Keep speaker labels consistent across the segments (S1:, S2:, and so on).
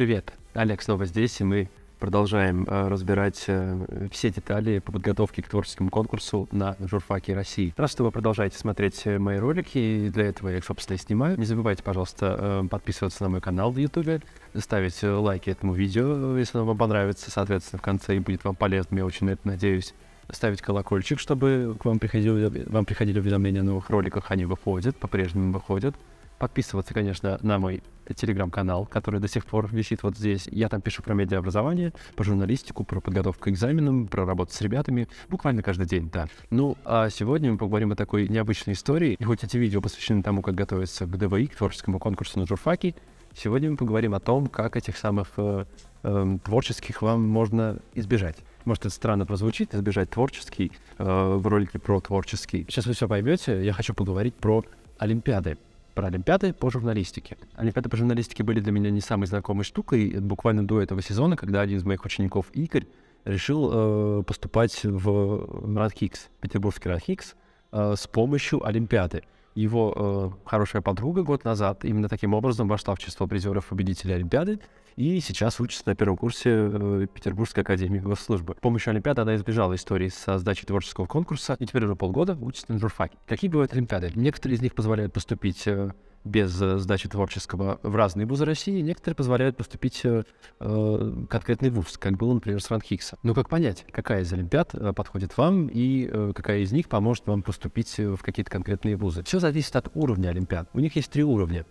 S1: Привет, Олег снова здесь, и мы продолжаем э, разбирать э, все детали по подготовке к творческому конкурсу на журфаке России. Раз что вы продолжаете смотреть э, мои ролики, и для этого я их, собственно, и снимаю. Не забывайте, пожалуйста, э, подписываться на мой канал в YouTube, ставить э, лайки этому видео, если оно вам понравится, соответственно, в конце и будет вам полезно, я очень на это надеюсь. Ставить колокольчик, чтобы к вам приходили, вам приходили уведомления о новых роликах, они выходят, по-прежнему выходят подписываться, конечно, на мой телеграм-канал, который до сих пор висит вот здесь. Я там пишу про медиаобразование, про журналистику, про подготовку к экзаменам, про работу с ребятами, буквально каждый день, да. Ну, а сегодня мы поговорим о такой необычной истории. И хоть эти видео посвящены тому, как готовиться к ДВИ, к творческому конкурсу на журфаке, сегодня мы поговорим о том, как этих самых э, э, творческих вам можно избежать. Может, это странно прозвучит, избежать творческий э, в ролике про творческий. Сейчас вы все поймете. Я хочу поговорить про Олимпиады про Олимпиады по журналистике. Олимпиады по журналистике были для меня не самой знакомой штукой буквально до этого сезона, когда один из моих учеников, Игорь, решил э, поступать в РАНХИКС, петербургский РАНХИКС, э, с помощью Олимпиады. Его э, хорошая подруга год назад именно таким образом вошла в число призеров победителей Олимпиады и сейчас учится на первом курсе э, Петербургской академии госслужбы. С помощью Олимпиады она избежала истории со сдачей творческого конкурса и теперь уже полгода учится на журфаке. Какие бывают Олимпиады? Некоторые из них позволяют поступить э, без э, сдачи творческого в разные вузы России, некоторые позволяют поступить э, э конкретный вуз, как был, например, с Ранхикса. Ну, как понять, какая из Олимпиад э, подходит вам и э, какая из них поможет вам поступить в какие-то конкретные вузы? Все зависит от уровня Олимпиад. У них есть три уровня.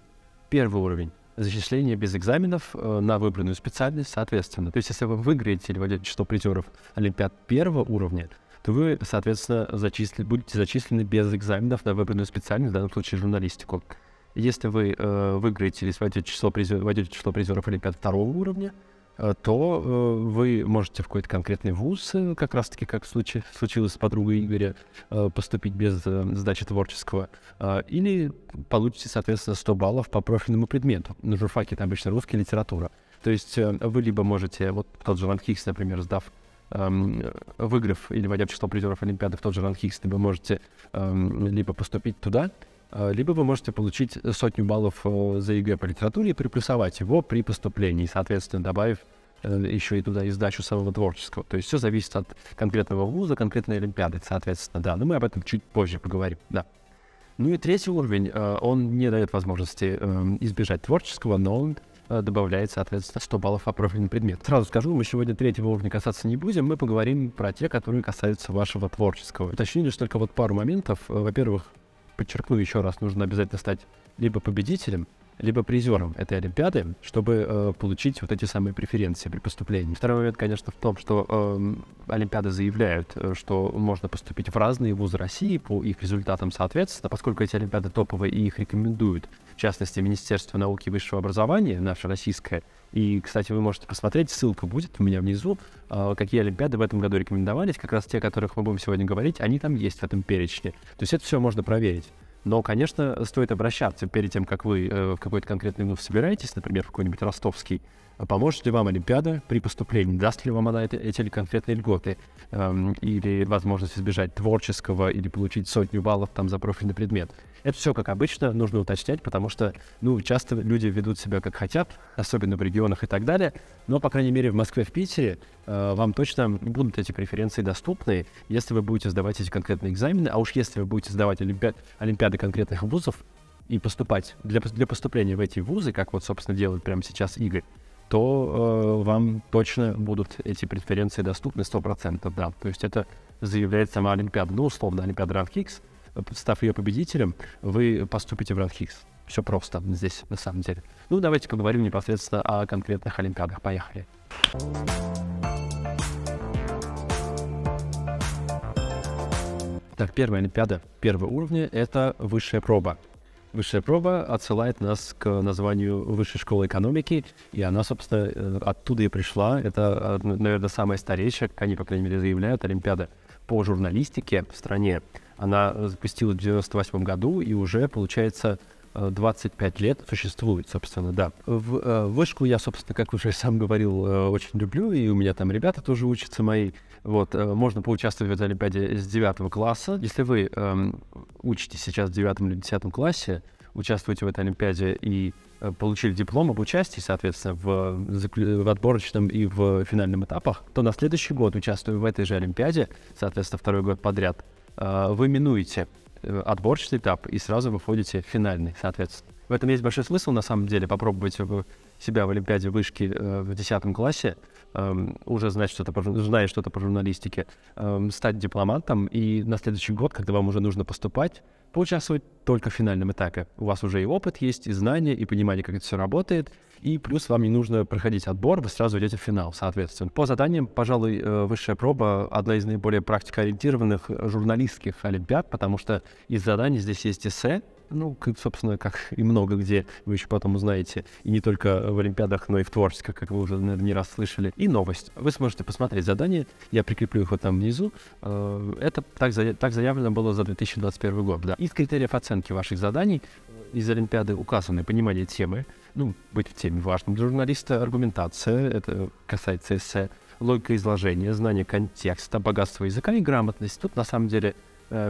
S1: Первый уровень зачисление без экзаменов на выбранную специальность, соответственно. То есть, если вы выиграете или войдете число призеров Олимпиад первого уровня, то вы, соответственно, зачисли, будете зачислены без экзаменов на выбранную специальность, в данном случае журналистику. Если вы э, выиграете или войдете число, призер, войдете число призеров Олимпиад второго уровня, э, то э, вы можете в какой-то конкретный вуз, э, как раз-таки как случай, случилось с подругой Игоря, э, поступить без э, сдачи творческого, э, или получите, соответственно, 100 баллов по профильному предмету. На журфаке это обычно русская литература. То есть э, вы либо можете, вот тот же Ланхикс, например, сдав эм, выиграв или войдя в число призеров Олимпиады в тот же Ранхикс, вы можете эм, либо поступить туда, либо вы можете получить сотню баллов э, за ЕГЭ по литературе и приплюсовать его при поступлении, соответственно, добавив э, еще и туда и сдачу самого творческого. То есть все зависит от конкретного вуза, конкретной олимпиады, соответственно, да. Но мы об этом чуть позже поговорим, да. Ну и третий уровень, э, он не дает возможности избежать творческого, но он добавляет, соответственно, 100 баллов по профильному предмету. Сразу скажу, мы сегодня третьего уровня касаться не будем, мы поговорим про те, которые касаются вашего творческого. Уточню лишь только вот пару моментов. Во-первых, подчеркну еще раз, нужно обязательно стать либо победителем, либо призером этой Олимпиады, чтобы э, получить вот эти самые преференции при поступлении. Второй момент, конечно, в том, что э, Олимпиады заявляют, э, что можно поступить в разные вузы России по их результатам соответственно, поскольку эти Олимпиады топовые и их рекомендуют, частности, Министерство науки и высшего образования, наше российское, и, кстати, вы можете посмотреть, ссылка будет у меня внизу, э, какие Олимпиады в этом году рекомендовались, как раз те, о которых мы будем сегодня говорить, они там есть в этом перечне. То есть это все можно проверить. Но, конечно, стоит обращаться перед тем, как вы э, в какой-то конкретный вуз собираетесь, например, в какой-нибудь ростовский, поможет ли вам Олимпиада при поступлении, даст ли вам она это, эти конкретные льготы, эм, или возможность избежать творческого, или получить сотню баллов там за профильный предмет. Это все, как обычно, нужно уточнять, потому что, ну, часто люди ведут себя как хотят, особенно в регионах и так далее, но, по крайней мере, в Москве, в Питере э, вам точно будут эти преференции доступны, если вы будете сдавать эти конкретные экзамены, а уж если вы будете сдавать олимпиад, олимпиады конкретных вузов и поступать для, для поступления в эти вузы, как вот, собственно, делает прямо сейчас Игорь, то э, вам точно будут эти преференции доступны 100%, да. То есть это заявляет сама Олимпиада. Ну, условно, Олимпиада Ранхикс, став ее победителем, вы поступите в Ранхикс. Все просто здесь, на самом деле. Ну, давайте поговорим непосредственно о конкретных Олимпиадах. Поехали. Так, первая Олимпиада первого уровня — это высшая проба. Высшая проба отсылает нас к названию Высшей школы экономики, и она, собственно, э, оттуда и пришла. Это, наверное, самая старейшая, как они, по крайней мере, заявляют, Олимпиада по журналистике в стране. Она запустилась в 98 году, и уже, получается, 25 э, лет существует, собственно, да. В, э, вышку я, собственно, как уже сам говорил, очень люблю, и у меня там ребята тоже учатся мои. Вот, можно поучаствовать в Олимпиаде с 9 класса. Если вы эм, учитесь сейчас в 9 или 10 классе, участвуете в этой Олимпиаде и э, получили диплом об участии, соответственно, в, в отборочном и в финальном этапах, то на следующий год, участвуя в этой же Олимпиаде, соответственно, второй год подряд, э, вы минуете отборочный этап и сразу выходите в финальный, соответственно. В этом есть большой смысл, на самом деле, попробовать себя в Олимпиаде вышки в 10 классе, эм, уже знать что-то зная что-то по журналистике, эм, стать дипломатом, и на следующий год, когда вам уже нужно поступать, поучаствовать только в финальном этапе. У вас уже и опыт есть, и знания, и понимание, как это все работает, и плюс вам не нужно проходить отбор, вы сразу идете в финал, соответственно. По заданиям, пожалуй, э, высшая проба — одна из наиболее практикоориентированных журналистских олимпиад, потому что из заданий здесь есть эссе, ну, собственно, как и много где, вы еще потом узнаете, и не только в Олимпиадах, но и в творческих, как вы уже, наверное, не раз слышали. И новость. Вы сможете посмотреть задание, я прикреплю их вот там внизу. Э, это так, так заявлено было за 2021 год, да. Из критериев оценки ваших заданий из Олимпиады указаны понимание темы, ну, быть в теме важно для журналиста, аргументация, это касается эссе, логика изложения, знание контекста, богатство языка и грамотность. Тут, на самом деле,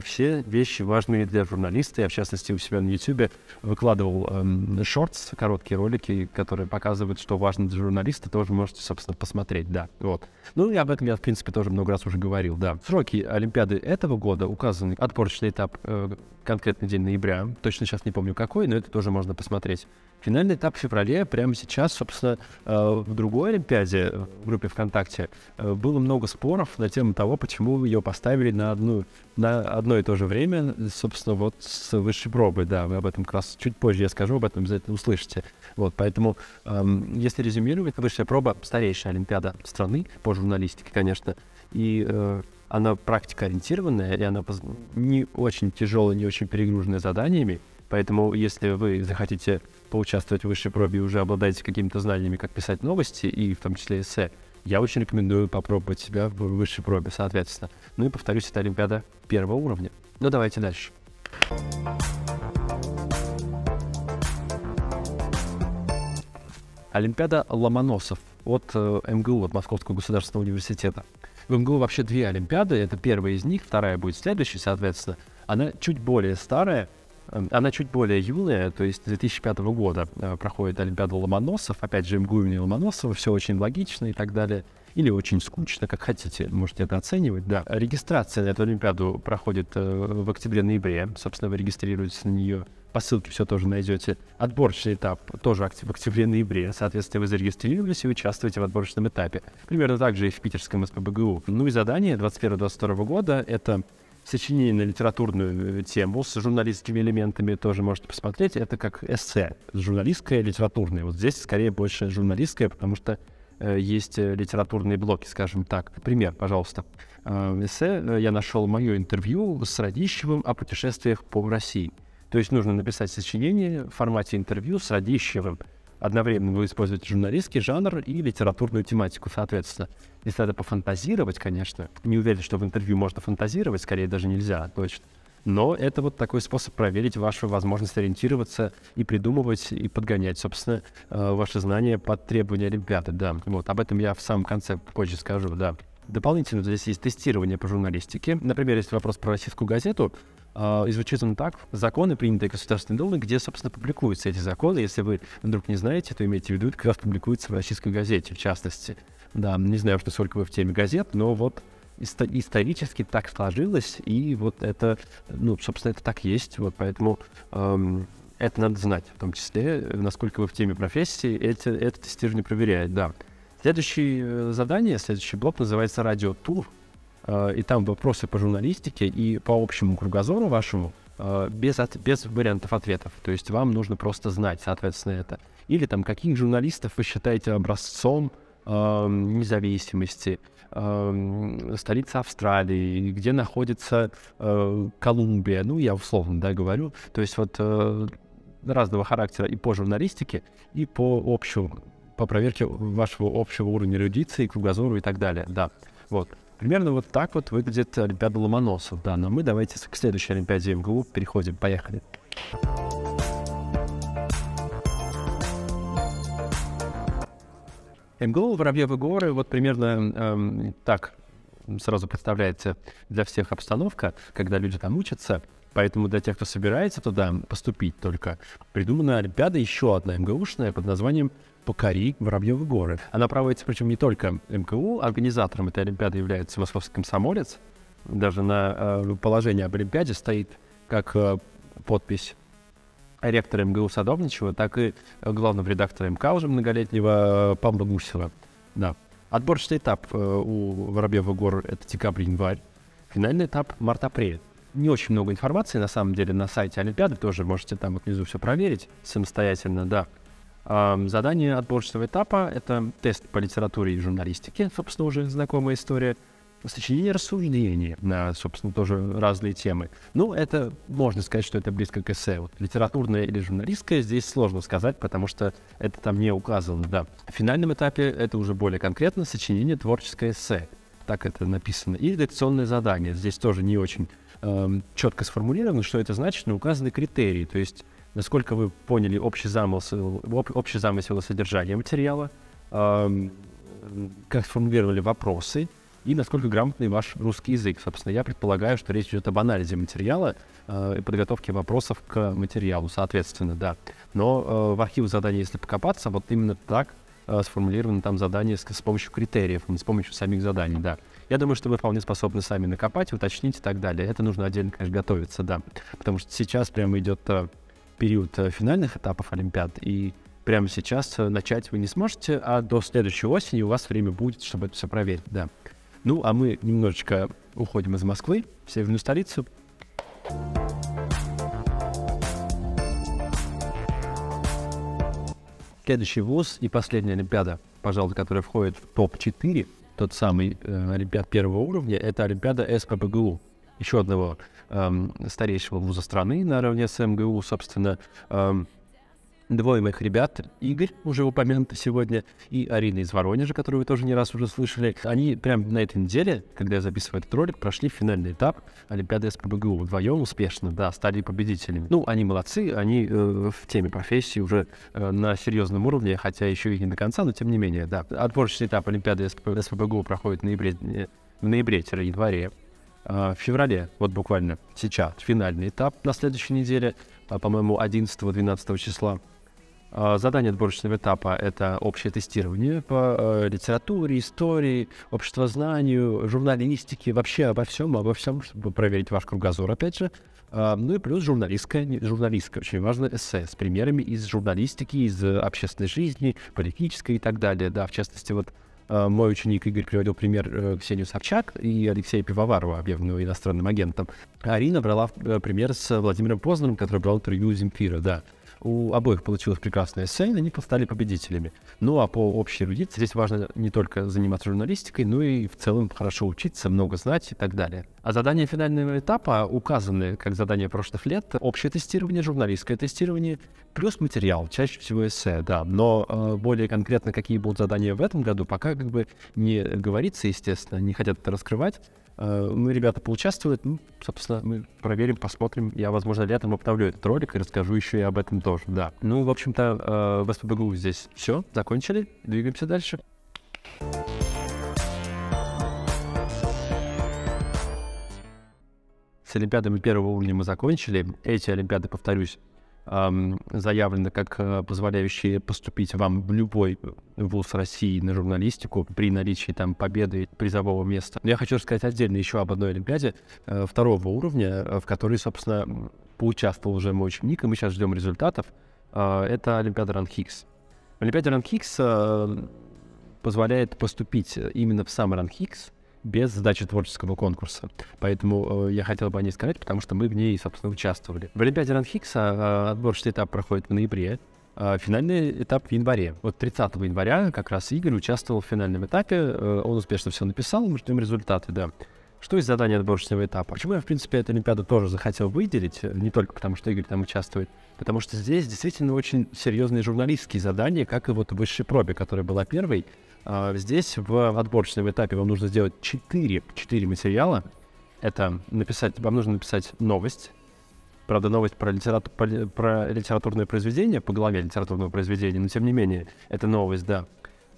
S1: все вещи важные для журналиста. Я, в частности, у себя на YouTube выкладывал эм, шортс, короткие ролики, которые показывают, что важно для журналиста, тоже можете, собственно, посмотреть, да. Вот. Ну и об этом я, в принципе, тоже много раз уже говорил, да. Сроки Олимпиады этого года указаны. Отборочный этап, э, конкретный день ноября. Точно сейчас не помню какой, но это тоже можно посмотреть. Финальный этап в феврале, прямо сейчас, собственно, э, в другой Олимпиаде, в группе ВКонтакте, э, было много споров на тему того, почему ее поставили на одну, на одно и то же время, собственно, вот с высшей пробой, да, вы об этом как раз чуть позже я скажу, об этом обязательно услышите. Вот, поэтому, эм, если резюмировать, высшая проба — старейшая Олимпиада страны по журналистике, конечно, и она практикоориентированная, и она не очень тяжелая, не очень перегруженная заданиями, Поэтому, если вы захотите поучаствовать в высшей пробе и уже обладаете какими-то знаниями, как писать новости, и в том числе эссе, я очень рекомендую попробовать себя в высшей пробе, соответственно. Ну и повторюсь, это Олимпиада первого уровня. Ну давайте дальше. Олимпиада Ломоносов от э, МГУ, от Московского государственного университета. В МГУ вообще две Олимпиады, это первая из них, вторая будет следующей, соответственно. Она чуть более старая, Эм, она чуть более юная, то есть 2005 года э, проходит Олимпиада Ломоносов. Опять же, МГУ имени Ломоносова, все очень логично и так далее. Или очень скучно, как хотите, можете это оценивать, да. Регистрация на эту Олимпиаду проходит э, в октябре-ноябре. Собственно, вы регистрируетесь на нее по ссылке все тоже найдете. Отборочный этап тоже в октябре-ноябре. Соответственно, вы зарегистрировались и участвуете в отборочном этапе. Примерно так же и в питерском СПБГУ. Ну и задание 21-22 года — это сочинение на литературную э, тему с журналистскими элементами тоже можете посмотреть. Это как эссе, журналистское, литературное. Вот здесь скорее больше журналистское, потому что э, есть э, литературные блоки, скажем так. Пример, пожалуйста. Э, эссе э, я нашел мое интервью с Радищевым о путешествиях по России. То есть нужно написать сочинение в формате интервью с Радищевым одновременно вы используете журналистский жанр и литературную тематику, соответственно. Если это пофантазировать, конечно, не уверен, что в интервью можно фантазировать, скорее даже нельзя, точно. Но это вот такой способ проверить вашу возможность ориентироваться и придумывать, и подгонять, собственно, э, ваши знания под требования Олимпиады, да. Вот, об этом я в самом конце позже скажу, да. Дополнительно здесь есть тестирование по журналистике. Например, есть вопрос про российскую газету, и звучит он так. Законы, принятые Государственной Думой, где, собственно, публикуются эти законы. Если вы вдруг не знаете, то имейте в виду, это как раз публикуется в российской газете, в частности. Да, не знаю, что сколько вы в теме газет, но вот исто- исторически так сложилось, и вот это, ну, собственно, это так есть. Вот поэтому эм, это надо знать, в том числе, насколько вы в теме профессии, эти, это тестирование проверяет, да. Следующее э, задание, следующий блок называется «Радиотур». Э, и там вопросы по журналистике и по общему кругозору вашему э, без, от, без вариантов ответов. То есть вам нужно просто знать, соответственно, это. Или там, каких журналистов вы считаете образцом э, независимости, э, столица Австралии, где находится э, Колумбия, ну, я условно, да, говорю. То есть вот э, разного характера и по журналистике, и по общему, по проверке вашего общего уровня эрудиции, кругозору и так далее, да. Вот. Примерно вот так вот выглядит Олимпиада Ломоносов, да. Но мы давайте к следующей Олимпиаде МГУ переходим. Поехали. МГУ Воробьевы горы, вот примерно эм, так сразу представляется для всех обстановка, когда люди там учатся. Поэтому для тех, кто собирается туда поступить только, придумана Олимпиада еще одна МГУшная под названием «Покори Воробьевы горы». Она проводится, причем не только МГУ, организатором этой Олимпиады является московский комсомолец. Даже на э, положении об Олимпиаде стоит как э, подпись ректора МГУ Садовничева, так и главного редактора МК уже многолетнего Павла Гусева. Да. Отборочный этап э, у Воробьева гор — это декабрь-январь. Финальный этап — март-апрель. Не очень много информации, на самом деле, на сайте Олимпиады. Тоже можете там вот внизу все проверить самостоятельно, да. Задание отборочного этапа — это тест по литературе и журналистике, собственно, уже знакомая история — сочинение рассуждений на, собственно, тоже разные темы. Ну, это можно сказать, что это близко к эссе. Вот литературное или журналистское здесь сложно сказать, потому что это там не указано, да. В финальном этапе это уже более конкретно сочинение творческое эссе. Так это написано. И редакционное задание. Здесь тоже не очень эм, четко сформулировано, что это значит, но указаны критерии. То есть, насколько вы поняли общий замысел, общий замысел и материала, эм, как сформулировали вопросы, и насколько грамотный ваш русский язык. Собственно, я предполагаю, что речь идет об анализе материала э, и подготовке вопросов к материалу, соответственно, да. Но э, в архив заданий, если покопаться, вот именно так э, сформулировано там задание с, с помощью критериев, не с помощью самих заданий, да. Я думаю, что вы вполне способны сами накопать, уточнить и так далее. Это нужно отдельно, конечно, готовиться, да. Потому что сейчас прямо идет э, период э, финальных этапов Олимпиад, и прямо сейчас э, начать вы не сможете, а до следующей осени у вас время будет, чтобы это все проверить, да. Ну, а мы немножечко уходим из Москвы в северную столицу. Следующий вуз и последняя Олимпиада, пожалуй, которая входит в топ-4, тот самый э, Олимпиад первого уровня, это Олимпиада СПБГУ, еще одного эм, старейшего вуза страны наравне с МГУ, собственно, эм, Двое моих ребят, Игорь, уже упомянутый сегодня, и Арина из Воронежа, которую вы тоже не раз уже слышали, они прямо на этой неделе, когда я записываю этот ролик, прошли финальный этап Олимпиады СПБГУ. Вдвоем успешно, да, стали победителями. Ну, они молодцы, они э, в теме профессии уже э, на серьезном уровне, хотя еще и не до конца, но тем не менее, да. Отборочный этап Олимпиады СПБГУ проходит в ноябре, э, в ноябре-январе. Э, в феврале, вот буквально сейчас, финальный этап на следующей неделе, э, по-моему, 11-12 числа. А, задание отборочного этапа — это общее тестирование по э, литературе, истории, обществознанию, журналистике, вообще обо всем, обо всем, чтобы проверить ваш кругозор, опять же. Ну и плюс журналистское, журналистское, очень важно, эссе с примерами из журналистики, из общественной жизни, политической и так далее. Да, в частности, вот мой ученик Игорь приводил пример э, Ксению Собчак и Алексея Пивоварова, объявленного иностранным агентом. Арина брала э, пример с Владимиром Познером, который брал интервью у Земфира, да. У обоих получилось прекрасное эссе, и они стали победителями. Ну а по общей эрудиции здесь важно не только заниматься журналистикой, но и в целом хорошо учиться, много знать и так далее. А задания финального этапа указаны как задания прошлых лет. Общее тестирование, журналистское тестирование, плюс материал, чаще всего эссе, да. Но э, более конкретно, какие будут задания в этом году, пока как бы не говорится, естественно, не хотят это раскрывать. Э, мы, ребята, поучаствуют, ну, собственно, мы проверим, посмотрим. Я, возможно, летом обновлю этот ролик и расскажу еще и об этом тоже, да. Ну, в общем-то, э, в СПБГУ здесь все, закончили, двигаемся дальше. С олимпиадами первого уровня мы закончили. Эти олимпиады, повторюсь, заявлены как э, позволяющие поступить вам в любой вуз России на журналистику при наличии там победы призового места. Но я хочу рассказать отдельно еще об одной Олимпиаде э, второго уровня, э, в которой, собственно, поучаствовал уже мой ученик, и мы сейчас ждем результатов. Это Олимпиада Ранхикс. Олимпиада Ранхикс позволяет поступить именно в сам Ранхикс, без задачи творческого конкурса. Поэтому э, я хотел бы о ней сказать, потому что мы в ней, собственно, участвовали. В Олимпиаде Ранхикса э, отборочный этап проходит в ноябре, а финальный этап в январе. Вот 30 января как раз Игорь участвовал в финальном этапе, э, он успешно все написал, мы ждем результаты, да. Что из задания отборочного этапа? Почему я, в принципе, эту Олимпиаду тоже захотел выделить? Не только потому, что Игорь там участвует, потому что здесь действительно очень серьезные журналистские задания, как и вот в высшей пробе, которая была первой. А, здесь в отборочном этапе вам нужно сделать 4, 4 материала. Это написать, вам нужно написать новость, правда, новость про, литерату, про, про литературное произведение, по главе литературного произведения, но тем не менее, это новость, да.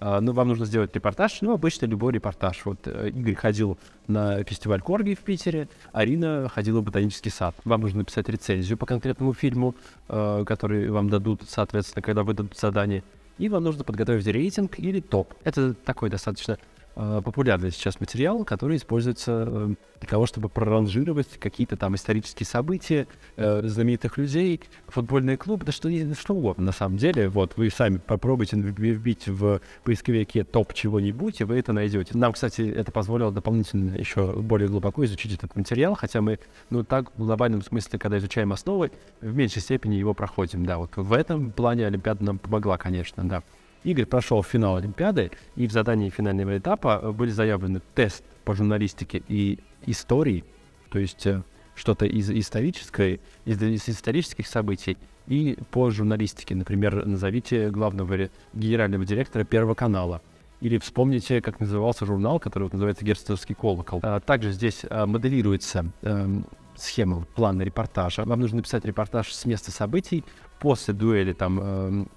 S1: А, ну, вам нужно сделать репортаж, ну, обычно любой репортаж. Вот э, Игорь ходил на фестиваль Корги в Питере, Арина ходила в ботанический сад. Вам нужно написать рецензию по конкретному фильму, э, который вам дадут, соответственно, когда вы дадут задание. И вам нужно подготовить рейтинг или топ. Это такой достаточно популярный сейчас материал, который используется э, для того, чтобы проранжировать какие-то там исторические события, э, знаменитых людей, футбольный клуб, да что, что угодно на самом деле. Вот, вы сами попробуйте вбить в поисковике топ чего-нибудь, и вы это найдете. Нам, кстати, это позволило дополнительно еще более глубоко изучить этот материал, хотя мы, ну, так в глобальном смысле, когда изучаем основы, в меньшей степени его проходим, да. Вот в этом плане Олимпиада нам помогла, конечно, да. Игорь прошел финал Олимпиады, и в задании финального этапа э, были заявлены тест по журналистике и истории, то есть э, что-то из исторической, из, из исторических событий, и по журналистике. Например, назовите главного генерального директора Первого канала. Или вспомните, как назывался журнал, который вот называется «Герцогский колокол». А, также здесь а, моделируется а, схема плана репортажа. Вам нужно написать репортаж с места событий после дуэли там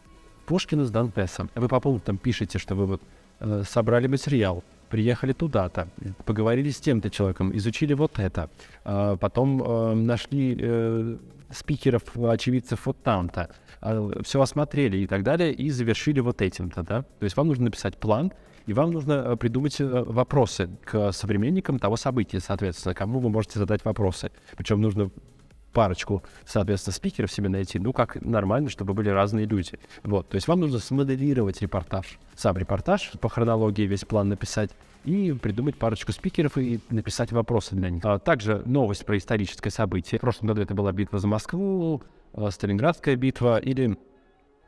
S1: Пушкина с Дантесом. Вы по пунктам пишете, что вы вот э, собрали материал, приехали туда-то, поговорили с тем-то человеком, изучили вот это, э, потом э, нашли э, спикеров, очевидцев вот там-то, э, все осмотрели и так далее, и завершили вот этим-то, да. То есть вам нужно написать план, и вам нужно э, придумать э, вопросы к современникам того события, соответственно, кому вы можете задать вопросы. Причем нужно парочку, соответственно, спикеров себе найти, ну, как нормально, чтобы были разные люди. Вот, то есть вам нужно смоделировать репортаж, сам репортаж, по хронологии весь план написать, и придумать парочку спикеров и написать вопросы для них. А также новость про историческое событие. В прошлом году это была битва за Москву, э, Сталинградская битва или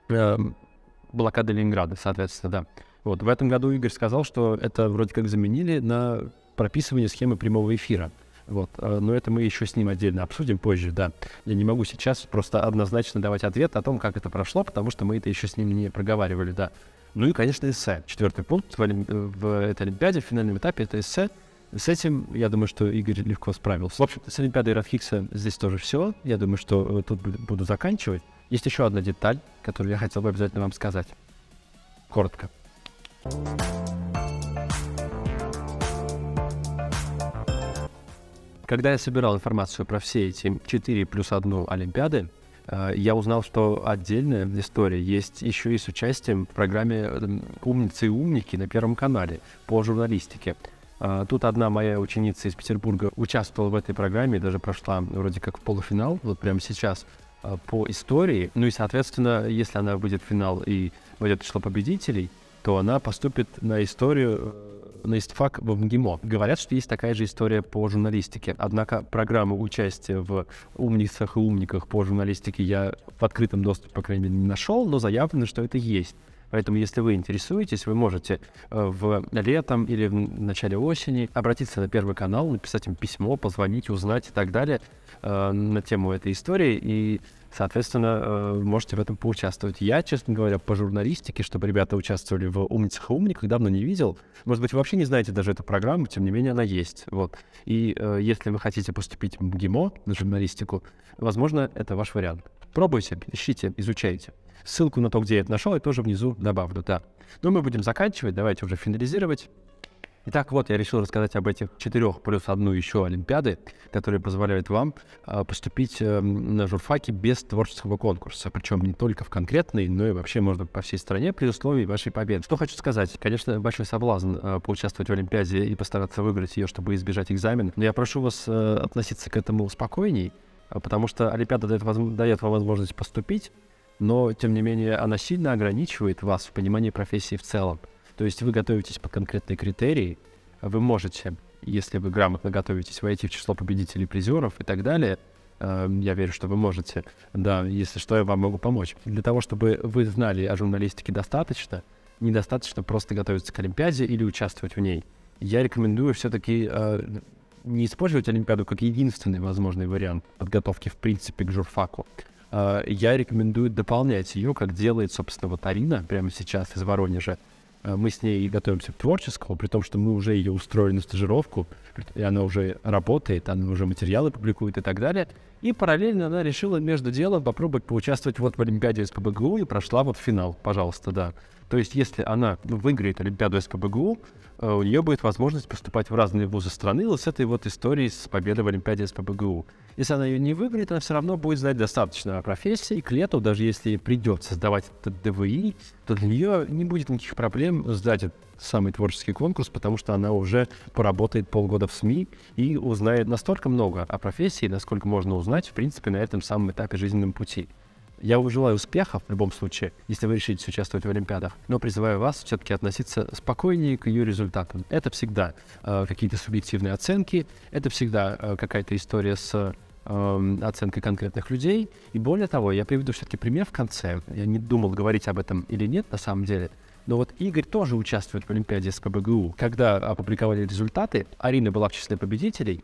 S1: э, блокада Ленинграда, соответственно, да. Вот, в этом году Игорь сказал, что это вроде как заменили на прописывание схемы прямого эфира. Вот. А, но это мы еще с ним отдельно обсудим позже, да. Я не могу сейчас просто однозначно давать ответ о том, как это прошло, потому что мы это еще с ним не проговаривали, да. Ну и, конечно, эссе. Четвертый пункт в, в этой Олимпиаде, в финальном этапе, это эссе. С этим, я думаю, что Игорь легко справился. В общем с Олимпиадой Рафхикса здесь тоже все. Я думаю, что э, тут буду заканчивать. Есть еще одна деталь, которую я хотел бы обязательно вам сказать. Коротко. Когда я собирал информацию про все эти 4 плюс 1 Олимпиады, э, я узнал, что отдельная история есть еще и с участием в программе эм, «Умницы и умники» на Первом канале по журналистике. Э, тут одна моя ученица из Петербурга участвовала в этой программе, даже прошла вроде как в полуфинал, вот прямо сейчас, э, по истории. Ну и, соответственно, если она выйдет в финал и войдет в число победителей, то она поступит на историю на ИСТФАК в МГИМО. Говорят, что есть такая же история по журналистике. Однако программу участия в умницах и умниках по журналистике я в открытом доступе, по крайней мере, не нашел, но заявлено, что это есть. Поэтому, если вы интересуетесь, вы можете э, в летом или в начале осени обратиться на Первый канал, написать им письмо, позвонить, узнать и так далее э, на тему этой истории. И Соответственно, э, можете в этом поучаствовать. Я, честно говоря, по журналистике, чтобы ребята участвовали в «Умницах и умниках», давно не видел. Может быть, вы вообще не знаете даже эту программу, тем не менее она есть. Вот. И если вы хотите поступить в МГИМО на журналистику, возможно, это ваш вариант. Пробуйте, ищите, изучайте. Ссылку на то, где я это нашел, я тоже внизу добавлю, да. Но мы будем заканчивать, давайте уже финализировать. Итак, вот я решил рассказать об этих четырех плюс одну еще Олимпиады, которые позволяют вам э, поступить э, на журфаке без творческого конкурса. Причем не только в конкретный, но и вообще можно по всей стране при условии вашей победы. Что хочу сказать. Конечно, большой соблазн э, поучаствовать в Олимпиаде и постараться выиграть ее, чтобы избежать экзамена. Но я прошу вас э, относиться к этому спокойней, потому что Олимпиада дает, дает вам возможность поступить, но, тем не менее, она сильно ограничивает вас в понимании профессии в целом. То есть вы готовитесь по конкретной критерии, вы можете, если вы грамотно готовитесь, войти в число победителей, призеров и так далее. Эм, я верю, что вы можете. Да, если что, я вам могу помочь. Для того, чтобы вы знали о журналистике достаточно, недостаточно просто готовиться к Олимпиаде или участвовать в ней. Я рекомендую все-таки э, не использовать Олимпиаду как единственный возможный вариант подготовки, в принципе, к журфаку. Э, я рекомендую дополнять ее, как делает, собственно, вот Арина прямо сейчас из Воронежа. Э, мы с ней готовимся к творческому, при том, что мы уже ее устроили на стажировку, и она уже работает, она уже материалы публикует и так далее. И параллельно она решила между делом попробовать поучаствовать вот в Олимпиаде из ПБГУ и прошла вот финал, пожалуйста, да. То есть, если она выиграет Олимпиаду СПБГУ, э, у нее будет возможность поступать в разные вузы страны вот с этой вот историей с победой в Олимпиаде СПБГУ. Если она ее не выиграет, она все равно будет знать достаточно о профессии. К лету, даже если ей придется сдавать этот ДВИ, то для нее не будет никаких проблем сдать этот самый творческий конкурс, потому что она уже поработает полгода в СМИ и узнает настолько много о профессии, насколько можно узнать, в принципе, на этом самом этапе жизненном пути. Я вам желаю успехов в любом случае, если вы решите участвовать в Олимпиадах, но призываю вас все-таки относиться спокойнее к ее результатам. Это всегда э, какие-то субъективные оценки, это всегда э, какая-то история с э, оценкой конкретных людей. И более того, я приведу все-таки пример в конце. Я не думал говорить об этом или нет на самом деле. Но вот Игорь тоже участвует в Олимпиаде с ПБГУ. Когда опубликовали результаты, Арина была в числе победителей,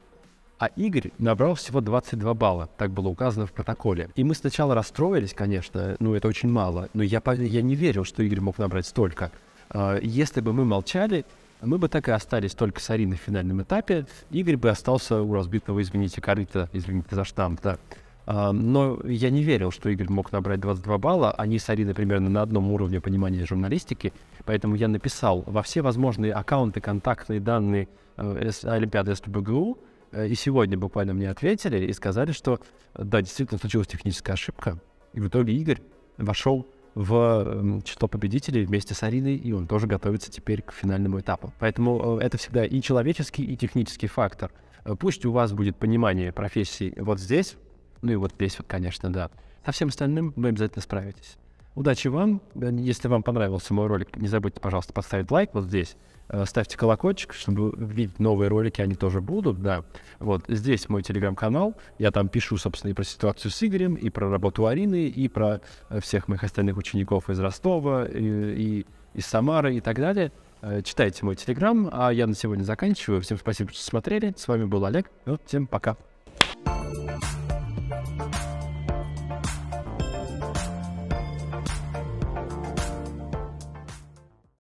S1: а Игорь набрал всего 22 балла, так было указано в протоколе. И мы сначала расстроились, конечно, ну это очень мало, но я, я не верил, что Игорь мог набрать столько. А, если бы мы молчали, мы бы так и остались только с Ариной в финальном этапе. Игорь бы остался у разбитого, извините, корыта, извините за штамп, да. А, но я не верил, что Игорь мог набрать 22 балла. Они с Ариной примерно на одном уровне понимания журналистики. Поэтому я написал во все возможные аккаунты, контактные данные э, Олимпиады СТБГУ, Э, и сегодня буквально мне ответили и сказали, что да, действительно случилась техническая ошибка. И в итоге Игорь вошел в эм, число победителей вместе с Ариной, и он тоже готовится теперь к финальному этапу. Поэтому э, это всегда и человеческий, и технический фактор. Э, пусть у вас будет понимание профессии вот здесь, ну и вот здесь вот, конечно, да. Со всем остальным вы обязательно справитесь. Удачи вам. Если вам понравился мой ролик, не забудьте, пожалуйста, поставить лайк вот здесь. Э, ставьте колокольчик, чтобы видеть новые ролики, они тоже будут, да. Вот здесь мой телеграм-канал, я там пишу, собственно, и про ситуацию с Игорем, и про работу Арины, и про э, всех моих остальных учеников из Ростова, и, и из Самары и так далее. Э, читайте мой телеграм, а я на сегодня заканчиваю. Всем спасибо, что смотрели. С вами был Олег. Вот, всем пока.